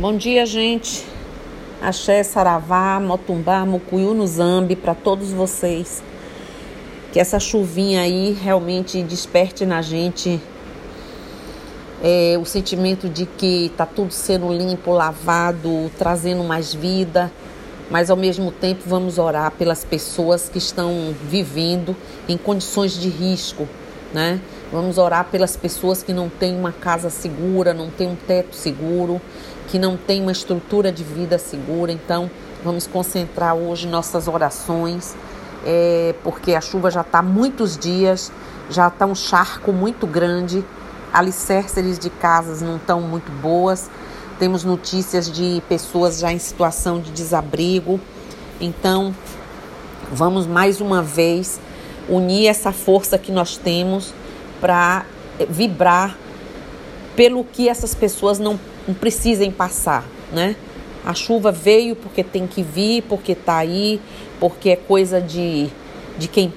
Bom dia, gente. Axé, Saravá, Motumbá, Mucuyu no Zambi, para todos vocês. Que essa chuvinha aí realmente desperte na gente é, o sentimento de que tá tudo sendo limpo, lavado, trazendo mais vida. Mas ao mesmo tempo vamos orar pelas pessoas que estão vivendo em condições de risco, né? Vamos orar pelas pessoas que não têm uma casa segura, não têm um teto seguro, que não tem uma estrutura de vida segura. Então, vamos concentrar hoje nossas orações, é, porque a chuva já está muitos dias, já está um charco muito grande, alicerces de casas não estão muito boas. Temos notícias de pessoas já em situação de desabrigo. Então, vamos mais uma vez unir essa força que nós temos para vibrar pelo que essas pessoas não não precisem passar, né? A chuva veio porque tem que vir, porque tá aí, porque é coisa de, de quem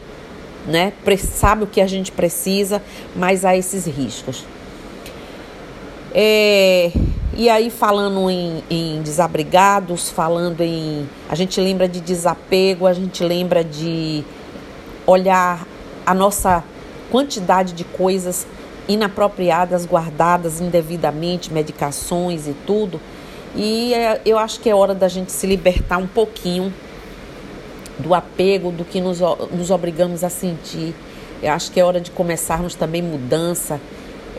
né, sabe o que a gente precisa, mas há esses riscos. É, e aí, falando em, em, desabrigados, falando em. A gente lembra de desapego, a gente lembra de olhar a nossa quantidade de coisas inapropriadas, guardadas indevidamente, medicações e tudo. E é, eu acho que é hora da gente se libertar um pouquinho do apego, do que nos, nos obrigamos a sentir. Eu acho que é hora de começarmos também mudança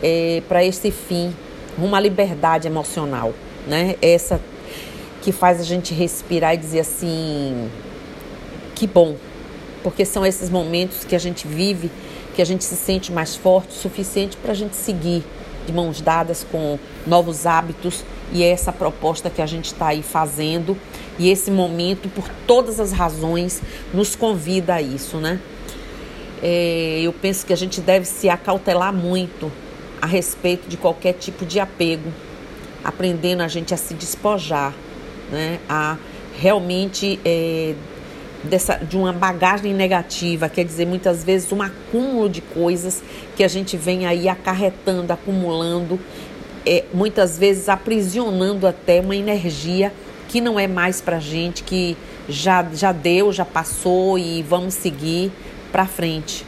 é, para esse fim, uma liberdade emocional, né? Essa que faz a gente respirar e dizer assim: que bom, porque são esses momentos que a gente vive que a gente se sente mais forte o suficiente para a gente seguir de mãos dadas com novos hábitos e é essa proposta que a gente está aí fazendo e esse momento, por todas as razões, nos convida a isso, né? É, eu penso que a gente deve se acautelar muito a respeito de qualquer tipo de apego, aprendendo a gente a se despojar, né? A realmente é, dessa, de uma bagagem negativa, quer dizer, muitas vezes um acúmulo de coisas que a gente vem aí acarretando, acumulando, é, muitas vezes aprisionando até uma energia que não é mais para gente, que já, já deu, já passou e vamos seguir para frente.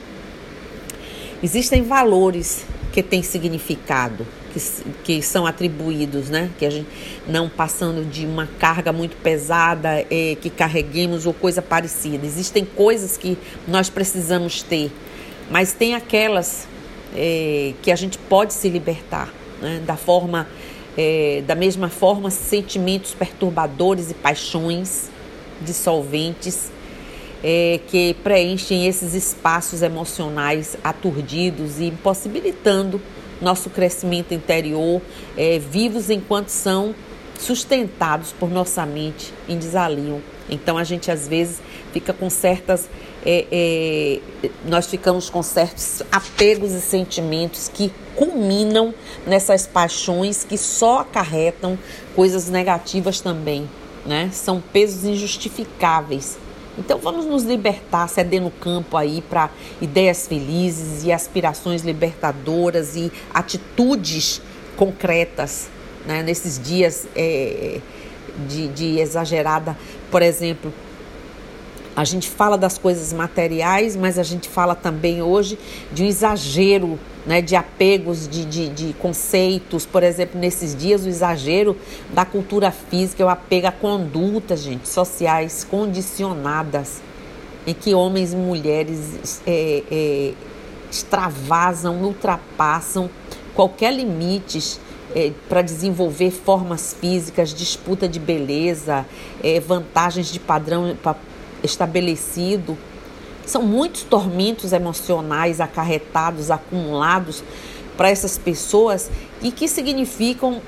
Existem valores que têm significado que, que são atribuídos, né? Que a gente não passando de uma carga muito pesada é, que carreguemos ou coisa parecida. Existem coisas que nós precisamos ter, mas tem aquelas é, que a gente pode se libertar, né? Da forma, é, da mesma forma, sentimentos perturbadores e paixões dissolventes. É, que preenchem esses espaços emocionais aturdidos e impossibilitando nosso crescimento interior, é, vivos enquanto são sustentados por nossa mente em desalinho. Então a gente às vezes fica com certas. É, é, nós ficamos com certos apegos e sentimentos que culminam nessas paixões que só acarretam coisas negativas também. Né? São pesos injustificáveis então vamos nos libertar, cedendo campo aí para ideias felizes e aspirações libertadoras e atitudes concretas né? nesses dias é, de, de exagerada, por exemplo, a gente fala das coisas materiais, mas a gente fala também hoje de um exagero né, de apegos, de, de, de, conceitos. Por exemplo, nesses dias, o exagero da cultura física, o apego a condutas, gente, sociais condicionadas, em que homens e mulheres é, é, extravasam, ultrapassam qualquer limite é, para desenvolver formas físicas, disputa de beleza, é, vantagens de padrão estabelecido. São muitos tormentos emocionais acarretados, acumulados para essas pessoas e que significam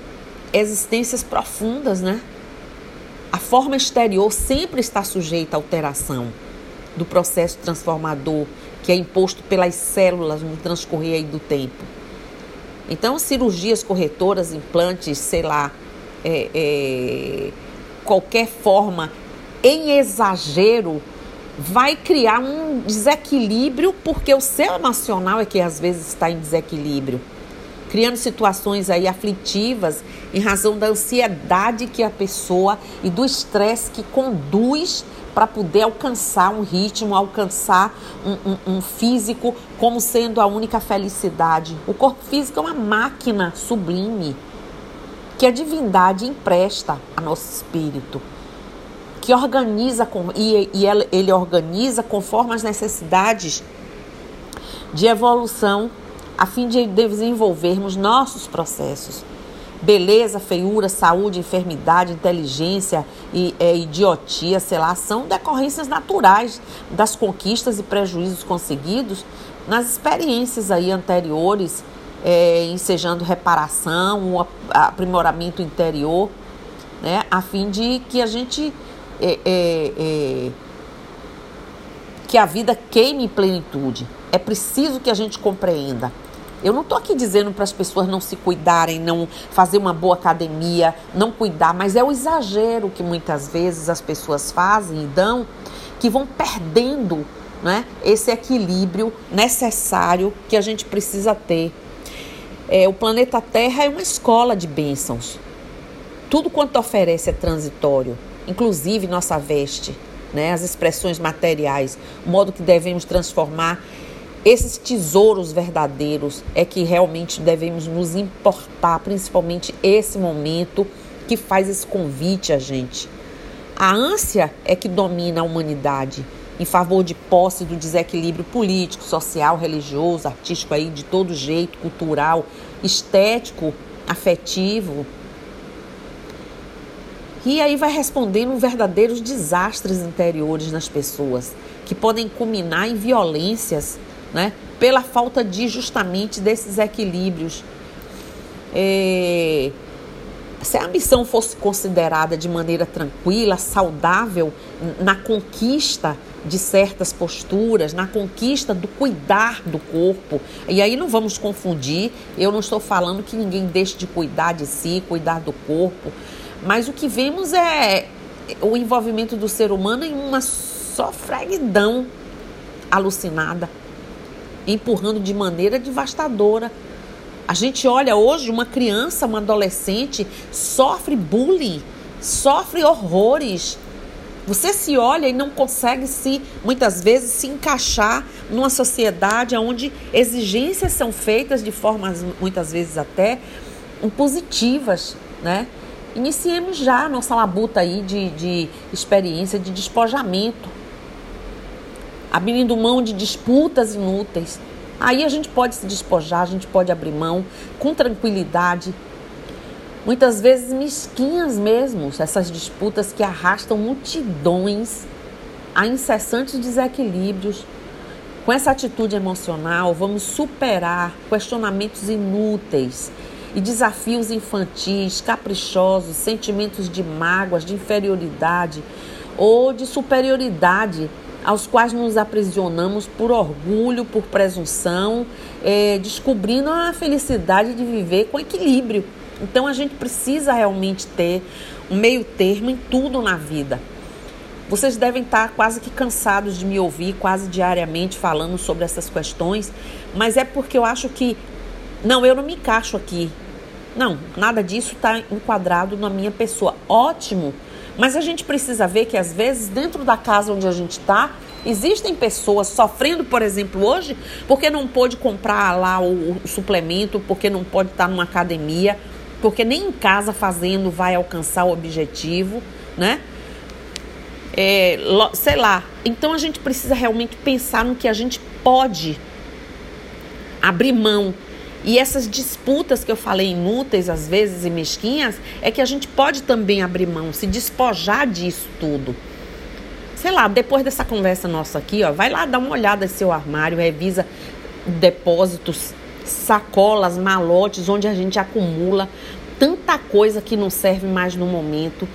existências profundas, né? A forma exterior sempre está sujeita à alteração do processo transformador que é imposto pelas células no transcorrer do tempo. Então, cirurgias corretoras, implantes, sei lá, é, é, qualquer forma em exagero vai criar um desequilíbrio, porque o seu emocional é que às vezes está em desequilíbrio. criando situações aí aflitivas em razão da ansiedade que a pessoa e do estresse que conduz para poder alcançar um ritmo, alcançar um, um, um, físico como sendo a única felicidade. O corpo físico é uma máquina sublime que a divindade empresta a nosso espírito, que organiza com, e, e ele organiza conforme as necessidades de evolução a fim de desenvolvermos nossos processos. Beleza, feiura, saúde, enfermidade, inteligência e é, idiotia, sei lá, são decorrências naturais das conquistas e prejuízos conseguidos nas experiências aí anteriores, é, ensejando reparação, aprimoramento interior, né, a fim de que a gente é, é, é que a vida queime em plenitude. É preciso que a gente compreenda eu não estou aqui dizendo para as pessoas não se cuidarem, não fazer uma boa academia, não cuidar, mas é o exagero que muitas vezes as pessoas fazem e dão, que vão perdendo né, esse equilíbrio necessário que a gente precisa ter. É, o planeta Terra é uma escola de bênçãos. Tudo quanto oferece é transitório, inclusive nossa veste, né, as expressões materiais, o modo que devemos transformar esses tesouros verdadeiros é que realmente devemos nos importar, principalmente esse momento que faz esse convite a gente. A ânsia é que domina a humanidade em favor de posse do desequilíbrio político, social, religioso, artístico aí de todo jeito, cultural, estético, afetivo. E aí vai respondendo verdadeiros desastres interiores nas pessoas, que podem culminar em violências né? pela falta de justamente desses equilíbrios. É, se a ambição fosse considerada de maneira tranquila, saudável, na conquista de certas posturas, na conquista do cuidar do corpo, e aí não vamos confundir, eu não estou falando que ninguém deixe de cuidar de si, cuidar do corpo, mas o que vemos é o envolvimento do ser humano em uma só alucinada empurrando de maneira devastadora. A gente olha hoje uma criança, uma adolescente, sofre bullying, sofre horrores. Você se olha e não consegue se, muitas vezes, se encaixar numa sociedade onde exigências são feitas de formas, muitas vezes até, impositivas, né? Iniciemos já a nossa labuta aí de, de experiência de despojamento abrindo mão de disputas inúteis. Aí a gente pode se despojar, a gente pode abrir mão com tranquilidade. Muitas vezes mesquinhas mesmo, essas disputas que arrastam multidões a incessantes desequilíbrios. Com essa atitude emocional, vamos superar questionamentos inúteis e desafios infantis, caprichosos, sentimentos de mágoas, de inferioridade ou de superioridade aos quais nos aprisionamos por orgulho, por presunção, é, descobrindo a felicidade de viver com equilíbrio. Então a gente precisa realmente ter um meio termo em tudo na vida. Vocês devem estar quase que cansados de me ouvir quase diariamente falando sobre essas questões, mas é porque eu acho que não, eu não me encaixo aqui. Não, nada disso está enquadrado na minha pessoa. Ótimo mas a gente precisa ver que às vezes dentro da casa onde a gente está, existem pessoas sofrendo, por exemplo, hoje, porque não pôde comprar lá o, o suplemento, porque não pode estar numa academia, porque nem em casa fazendo vai alcançar o objetivo, né? É, sei lá. Então a gente precisa realmente pensar no que a gente pode abrir mão e essas disputas que eu falei inúteis às vezes e mesquinhas, é que a gente pode também abrir mão, se despojar disso tudo. Sei lá, depois dessa conversa nossa aqui, ó, vai lá dar uma olhada no seu armário, revisa depósitos, sacolas, malotes, onde a gente acumula tanta coisa que não serve mais no momento,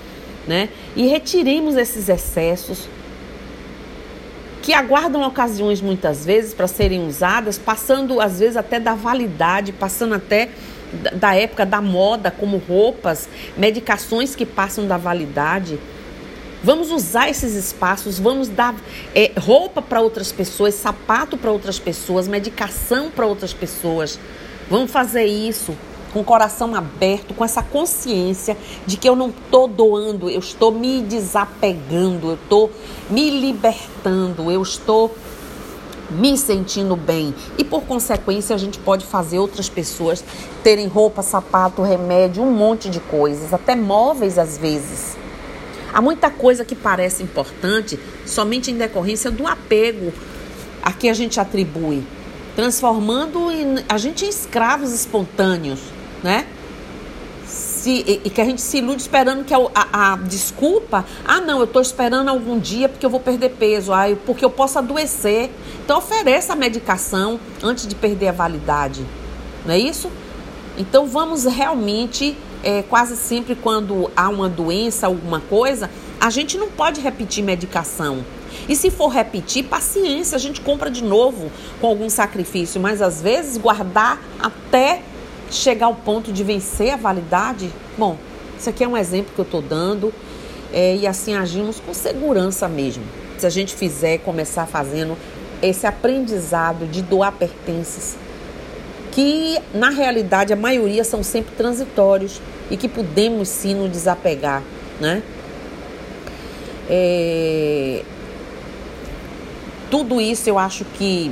né? E retiremos esses excessos, que aguardam ocasiões muitas vezes para serem usadas, passando às vezes até da validade, passando até da época da moda, como roupas, medicações que passam da validade. Vamos usar esses espaços, vamos dar é, roupa para outras pessoas, sapato para outras pessoas, medicação para outras pessoas. Vamos fazer isso com o coração aberto, com essa consciência de que eu não estou doando, eu estou me desapegando, eu estou me libertando, eu estou me sentindo bem. E por consequência, a gente pode fazer outras pessoas terem roupa, sapato, remédio, um monte de coisas, até móveis às vezes. Há muita coisa que parece importante somente em decorrência do apego a que a gente atribui, transformando a gente em escravos espontâneos, né? Se, e, e, que a gente se ilude esperando que a, a, a desculpa, ah não, eu estou esperando algum dia porque eu vou perder peso, ah, eu, porque eu posso adoecer. Então ofereça a medicação antes de perder a validade, não é isso? Então vamos realmente, é, quase sempre quando há uma doença, alguma coisa, a gente não pode repetir medicação. E se for repetir, paciência, a gente compra de novo com algum sacrifício, mas às vezes guardar até chegar ao ponto de vencer a validade, bom, isso aqui é um exemplo que eu estou dando é, e assim agimos com segurança mesmo. Se a gente fizer, começar fazendo esse aprendizado de doar pertences, que na realidade a maioria são sempre transitórios e que podemos sim nos desapegar, né? É... Tudo isso eu acho que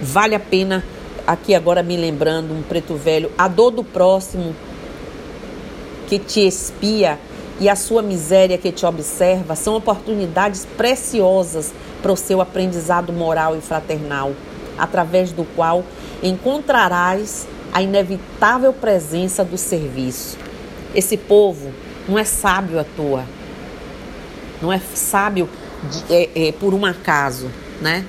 vale a pena aqui agora me lembrando um preto velho, a dor do próximo que te espia e a sua miséria que te observa são oportunidades preciosas para o seu aprendizado moral e fraternal, através do qual encontrarás a inevitável presença do serviço. Esse povo não é sábio à toa, não é sábio de, é, é, por um acaso, né?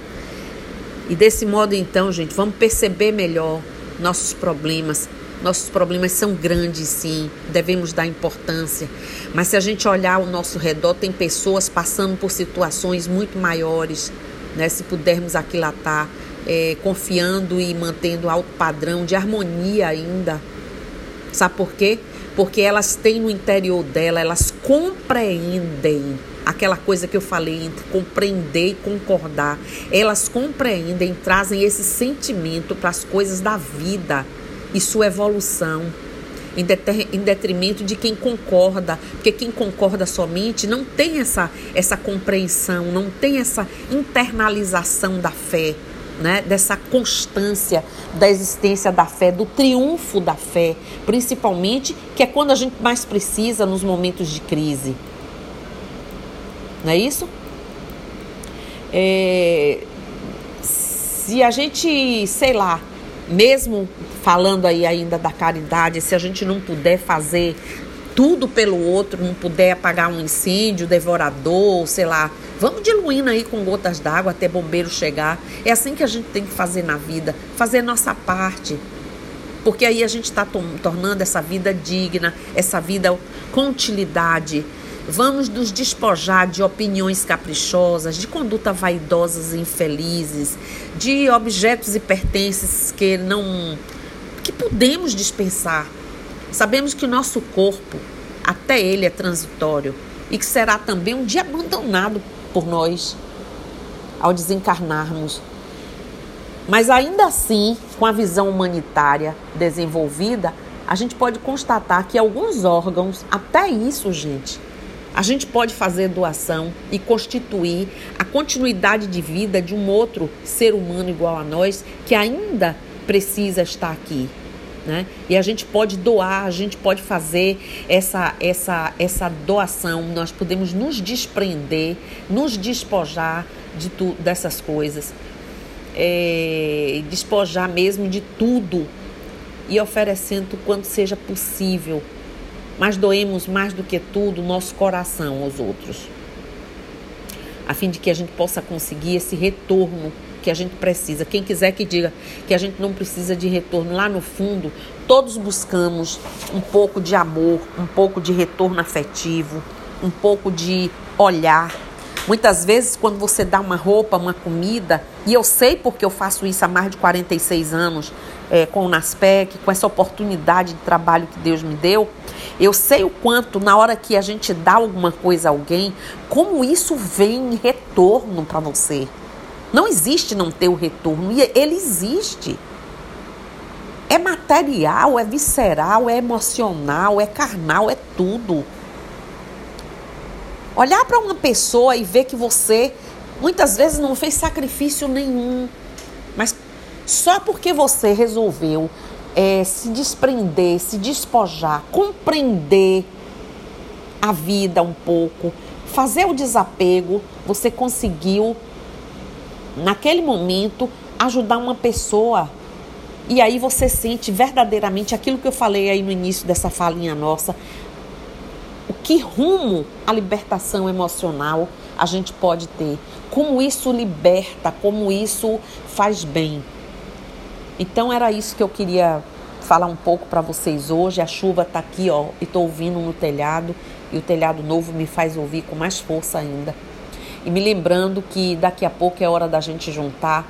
E desse modo, então, gente, vamos perceber melhor nossos problemas. Nossos problemas são grandes, sim, devemos dar importância. Mas se a gente olhar ao nosso redor, tem pessoas passando por situações muito maiores, né? Se pudermos aquilatar, é, confiando e mantendo alto padrão de harmonia ainda. Sabe por quê? Porque elas têm no interior dela, elas compreendem aquela coisa que eu falei entre compreender e concordar. Elas compreendem, trazem esse sentimento para as coisas da vida e sua evolução. Em, em detrimento de quem concorda, porque quem concorda somente não tem essa, essa compreensão, não tem essa internalização da fé, né? dessa constância da existência da fé, do triunfo da fé, principalmente que é quando a gente mais precisa nos momentos de crise. Não é isso? É, se a gente, sei lá, mesmo falando aí ainda da caridade, se a gente não puder fazer tudo pelo outro, não puder apagar um incêndio devorador, sei lá, vamos diluindo aí com gotas d'água até bombeiro chegar. É assim que a gente tem que fazer na vida, fazer nossa parte. Porque aí a gente está tornando essa vida digna, essa vida com utilidade. Vamos nos despojar de opiniões caprichosas, de conduta vaidosas e infelizes, de objetos e pertences que não que podemos dispensar. Sabemos que o nosso corpo, até ele é transitório e que será também um dia abandonado por nós ao desencarnarmos. Mas ainda assim, com a visão humanitária desenvolvida, a gente pode constatar que alguns órgãos, até isso, gente, a gente pode fazer doação e constituir a continuidade de vida de um outro ser humano igual a nós que ainda precisa estar aqui. Né? E a gente pode doar, a gente pode fazer essa, essa, essa doação, nós podemos nos desprender, nos despojar de tu, dessas coisas, é, despojar mesmo de tudo e oferecendo quanto seja possível mas doemos mais do que tudo nosso coração aos outros, a fim de que a gente possa conseguir esse retorno que a gente precisa. Quem quiser que diga que a gente não precisa de retorno, lá no fundo, todos buscamos um pouco de amor, um pouco de retorno afetivo, um pouco de olhar Muitas vezes, quando você dá uma roupa, uma comida, e eu sei porque eu faço isso há mais de 46 anos é, com o NASPEC, com essa oportunidade de trabalho que Deus me deu, eu sei o quanto, na hora que a gente dá alguma coisa a alguém, como isso vem em retorno para você. Não existe não ter o retorno, e ele existe. É material, é visceral, é emocional, é carnal, é tudo. Olhar para uma pessoa e ver que você muitas vezes não fez sacrifício nenhum, mas só porque você resolveu é, se desprender, se despojar, compreender a vida um pouco, fazer o desapego, você conseguiu, naquele momento, ajudar uma pessoa. E aí você sente verdadeiramente aquilo que eu falei aí no início dessa falinha nossa. Que rumo à libertação emocional a gente pode ter? Como isso liberta, como isso faz bem. Então era isso que eu queria falar um pouco para vocês hoje. A chuva está aqui, ó, e estou ouvindo no telhado e o telhado novo me faz ouvir com mais força ainda. E me lembrando que daqui a pouco é hora da gente juntar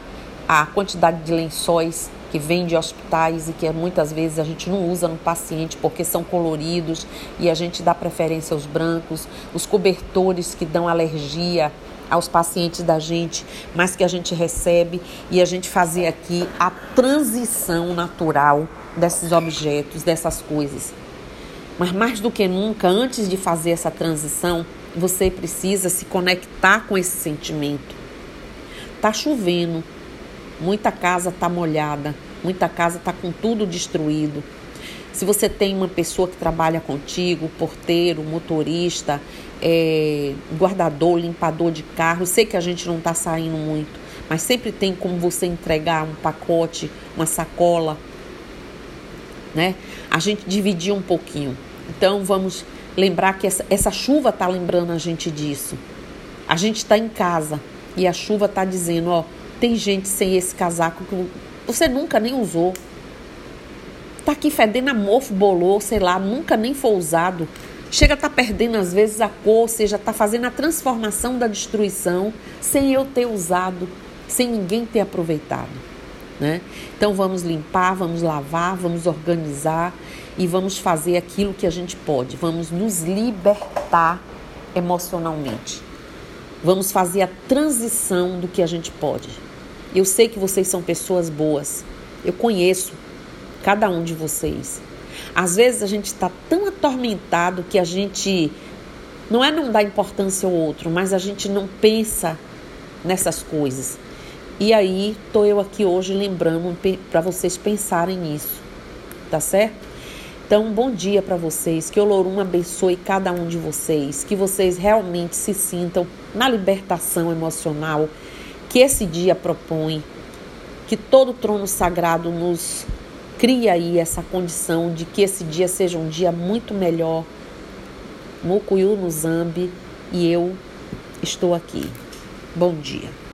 a quantidade de lençóis que vem de hospitais e que muitas vezes a gente não usa no paciente porque são coloridos e a gente dá preferência aos brancos, os cobertores que dão alergia aos pacientes da gente, mas que a gente recebe e a gente fazer aqui a transição natural desses objetos, dessas coisas. Mas mais do que nunca, antes de fazer essa transição, você precisa se conectar com esse sentimento. Tá chovendo, muita casa tá molhada, muita casa tá com tudo destruído. Se você tem uma pessoa que trabalha contigo, porteiro, motorista, é, guardador, limpador de carro, sei que a gente não está saindo muito, mas sempre tem como você entregar um pacote, uma sacola, né? A gente dividir um pouquinho. Então vamos lembrar que essa, essa chuva está lembrando a gente disso. A gente está em casa e a chuva está dizendo, ó, tem gente sem esse casaco que você nunca nem usou. Tá aqui fedendo a mofo, bolou, sei lá, nunca nem foi usado. Chega a tá perdendo às vezes a cor, ou seja, está fazendo a transformação da destruição sem eu ter usado, sem ninguém ter aproveitado. Né? Então vamos limpar, vamos lavar, vamos organizar e vamos fazer aquilo que a gente pode. Vamos nos libertar emocionalmente. Vamos fazer a transição do que a gente pode. Eu sei que vocês são pessoas boas. Eu conheço cada um de vocês. Às vezes a gente está tão atormentado que a gente não é não dar importância ao outro, mas a gente não pensa nessas coisas. E aí tô eu aqui hoje lembrando para vocês pensarem nisso, tá certo? Então, bom dia para vocês. Que o Olorum abençoe cada um de vocês. Que vocês realmente se sintam na libertação emocional que esse dia propõe. Que todo trono sagrado nos cria aí essa condição de que esse dia seja um dia muito melhor. Mucuyu no Zambi e eu estou aqui. Bom dia.